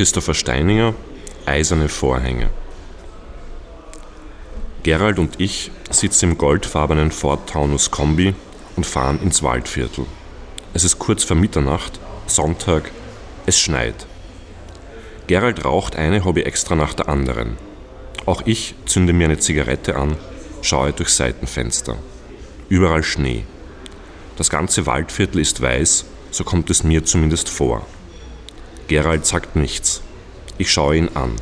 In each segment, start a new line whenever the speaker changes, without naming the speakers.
Christopher Steininger, Eiserne Vorhänge. Gerald und ich sitzen im goldfarbenen Ford Taunus Kombi und fahren ins Waldviertel. Es ist kurz vor Mitternacht, Sonntag, es schneit. Gerald raucht eine Hobby extra nach der anderen. Auch ich zünde mir eine Zigarette an, schaue durchs Seitenfenster. Überall Schnee. Das ganze Waldviertel ist weiß, so kommt es mir zumindest vor. Gerald sagt nichts. Ich schaue ihn an.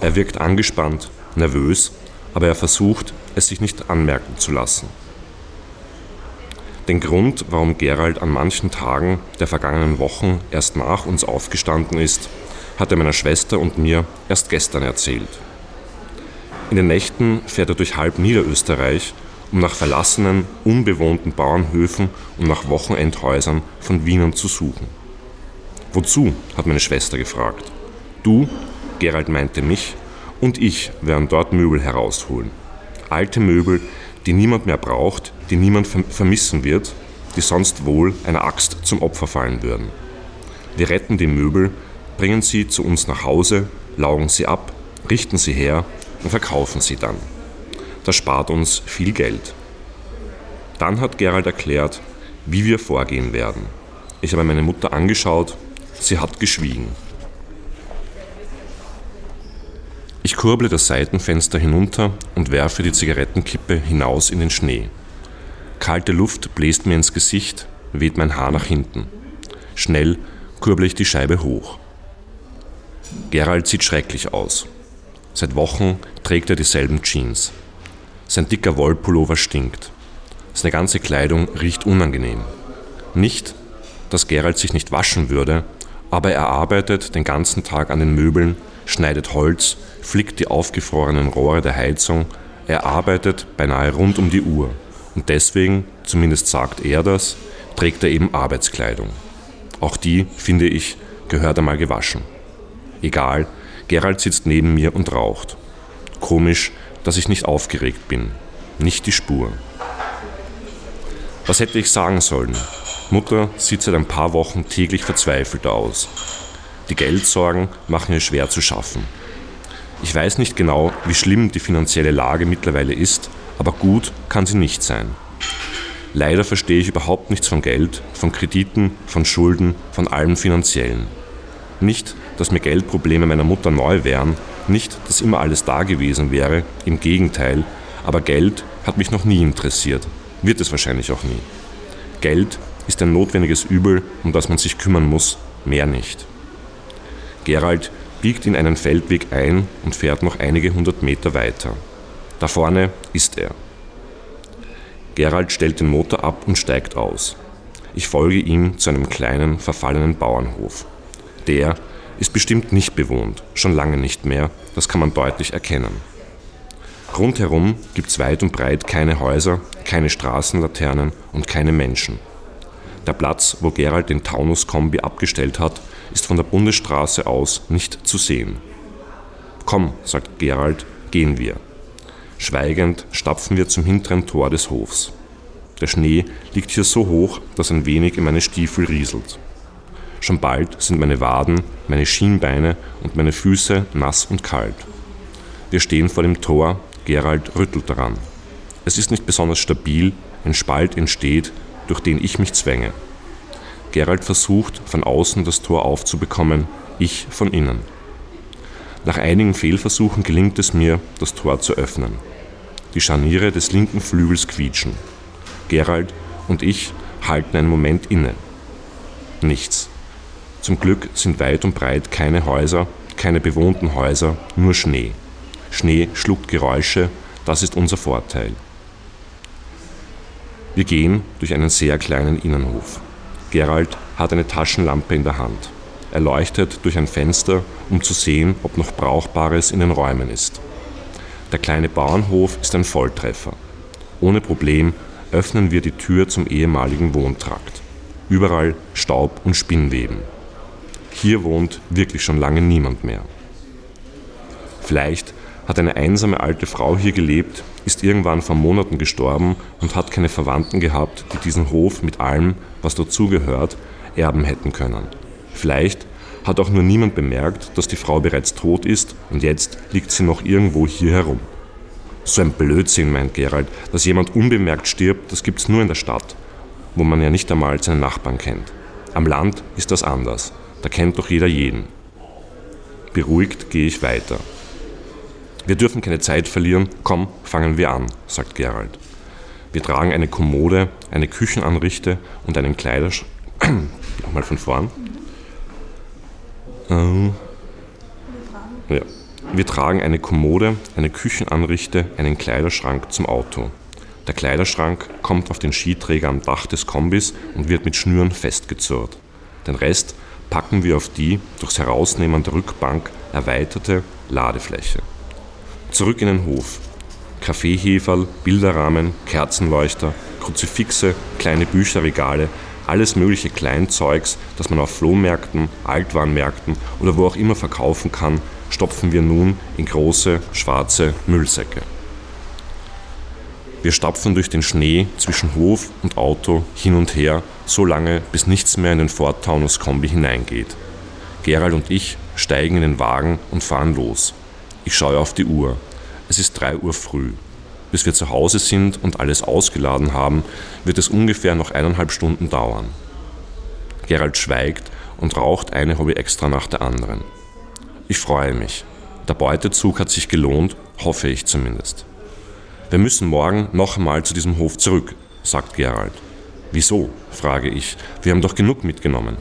Er wirkt angespannt, nervös, aber er versucht, es sich nicht anmerken zu lassen. Den Grund, warum Gerald an manchen Tagen der vergangenen Wochen erst nach uns aufgestanden ist, hat er meiner Schwester und mir erst gestern erzählt. In den Nächten fährt er durch halb Niederösterreich, um nach verlassenen, unbewohnten Bauernhöfen und nach Wochenendhäusern von Wienern zu suchen. Wozu? hat meine Schwester gefragt. Du, Gerald meinte mich, und ich werden dort Möbel herausholen. Alte Möbel, die niemand mehr braucht, die niemand vermissen wird, die sonst wohl einer Axt zum Opfer fallen würden. Wir retten die Möbel, bringen sie zu uns nach Hause, laugen sie ab, richten sie her und verkaufen sie dann. Das spart uns viel Geld. Dann hat Gerald erklärt, wie wir vorgehen werden. Ich habe meine Mutter angeschaut, sie hat geschwiegen. Ich kurble das Seitenfenster hinunter und werfe die Zigarettenkippe hinaus in den Schnee. Kalte Luft bläst mir ins Gesicht, weht mein Haar nach hinten. Schnell kurble ich die Scheibe hoch. Gerald sieht schrecklich aus. Seit Wochen trägt er dieselben Jeans. Sein dicker Wollpullover stinkt. Seine ganze Kleidung riecht unangenehm. Nicht, dass Gerald sich nicht waschen würde, aber er arbeitet den ganzen Tag an den Möbeln, schneidet Holz, flickt die aufgefrorenen Rohre der Heizung, er arbeitet beinahe rund um die Uhr. Und deswegen, zumindest sagt er das, trägt er eben Arbeitskleidung. Auch die, finde ich, gehört einmal gewaschen. Egal, Gerald sitzt neben mir und raucht. Komisch, dass ich nicht aufgeregt bin. Nicht die Spur. Was hätte ich sagen sollen? Mutter sieht seit ein paar Wochen täglich verzweifelt aus. Die Geldsorgen machen ihr schwer zu schaffen. Ich weiß nicht genau, wie schlimm die finanzielle Lage mittlerweile ist, aber gut kann sie nicht sein. Leider verstehe ich überhaupt nichts von Geld, von Krediten, von Schulden, von allem Finanziellen. Nicht, dass mir Geldprobleme meiner Mutter neu wären, nicht, dass immer alles da gewesen wäre, im Gegenteil, aber Geld hat mich noch nie interessiert, wird es wahrscheinlich auch nie. Geld ist ein notwendiges Übel, um das man sich kümmern muss, mehr nicht. Gerald biegt in einen Feldweg ein und fährt noch einige hundert Meter weiter. Da vorne ist er. Gerald stellt den Motor ab und steigt aus. Ich folge ihm zu einem kleinen, verfallenen Bauernhof. Der ist bestimmt nicht bewohnt, schon lange nicht mehr, das kann man deutlich erkennen. Rundherum gibt es weit und breit keine Häuser, keine Straßenlaternen und keine Menschen. Der Platz, wo Gerald den Taunus-Kombi abgestellt hat, ist von der Bundesstraße aus nicht zu sehen. Komm, sagt Gerald, gehen wir. Schweigend stapfen wir zum hinteren Tor des Hofs. Der Schnee liegt hier so hoch, dass ein wenig in meine Stiefel rieselt. Schon bald sind meine Waden, meine Schienbeine und meine Füße nass und kalt. Wir stehen vor dem Tor, Gerald rüttelt daran. Es ist nicht besonders stabil, ein Spalt entsteht, durch den ich mich zwänge. Gerald versucht, von außen das Tor aufzubekommen, ich von innen. Nach einigen Fehlversuchen gelingt es mir, das Tor zu öffnen. Die Scharniere des linken Flügels quietschen. Gerald und ich halten einen Moment inne. Nichts. Zum Glück sind weit und breit keine Häuser, keine bewohnten Häuser, nur Schnee. Schnee schluckt Geräusche, das ist unser Vorteil. Wir gehen durch einen sehr kleinen Innenhof. Gerald hat eine Taschenlampe in der Hand. Er leuchtet durch ein Fenster, um zu sehen, ob noch Brauchbares in den Räumen ist. Der kleine Bauernhof ist ein Volltreffer. Ohne Problem öffnen wir die Tür zum ehemaligen Wohntrakt. Überall Staub und Spinnweben. Hier wohnt wirklich schon lange niemand mehr. Vielleicht hat eine einsame alte Frau hier gelebt, ist irgendwann vor Monaten gestorben und hat keine Verwandten gehabt, die diesen Hof mit allem, was dazugehört, erben hätten können. Vielleicht Hat auch nur niemand bemerkt, dass die Frau bereits tot ist und jetzt liegt sie noch irgendwo hier herum. So ein Blödsinn, meint Gerald, dass jemand unbemerkt stirbt, das gibt's nur in der Stadt, wo man ja nicht einmal seine Nachbarn kennt. Am Land ist das anders, da kennt doch jeder jeden. Beruhigt gehe ich weiter. Wir dürfen keine Zeit verlieren, komm, fangen wir an, sagt Gerald. Wir tragen eine Kommode, eine Küchenanrichte und einen Kleiderschrank. Nochmal von vorn. Ähm, ja. Wir tragen eine Kommode, eine Küchenanrichte, einen Kleiderschrank zum Auto. Der Kleiderschrank kommt auf den Skiträger am Dach des Kombis und wird mit Schnüren festgezurrt. Den Rest packen wir auf die durchs Herausnehmen der Rückbank erweiterte Ladefläche. Zurück in den Hof. Kaffeeheferl, Bilderrahmen, Kerzenleuchter, Kruzifixe, kleine Bücherregale, alles mögliche Kleinzeugs, das man auf Flohmärkten, Altwarenmärkten oder wo auch immer verkaufen kann, stopfen wir nun in große, schwarze Müllsäcke. Wir stapfen durch den Schnee zwischen Hof und Auto hin und her, so lange, bis nichts mehr in den Ford Taunus Kombi hineingeht. Gerald und ich steigen in den Wagen und fahren los. Ich schaue auf die Uhr. Es ist 3 Uhr früh. Bis wir zu Hause sind und alles ausgeladen haben, wird es ungefähr noch eineinhalb Stunden dauern. Gerald schweigt und raucht eine Hobby extra nach der anderen. Ich freue mich. Der Beutezug hat sich gelohnt, hoffe ich zumindest. Wir müssen morgen noch einmal zu diesem Hof zurück, sagt Gerald. Wieso? frage ich. Wir haben doch genug mitgenommen.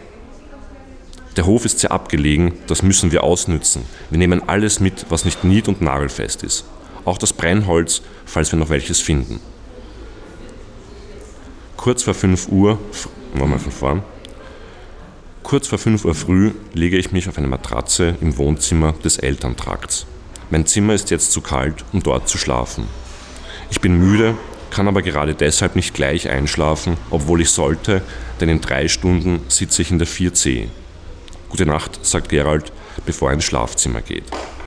Der Hof ist sehr abgelegen, das müssen wir ausnützen. Wir nehmen alles mit, was nicht nied- und nagelfest ist auch das Brennholz, falls wir noch welches finden. Kurz vor 5 Uhr, nochmal von vorn, kurz vor 5 Uhr früh lege ich mich auf eine Matratze im Wohnzimmer des Elterntrakts. Mein Zimmer ist jetzt zu kalt, um dort zu schlafen. Ich bin müde, kann aber gerade deshalb nicht gleich einschlafen, obwohl ich sollte, denn in drei Stunden sitze ich in der 4C. Gute Nacht, sagt Gerald, bevor er ins Schlafzimmer geht.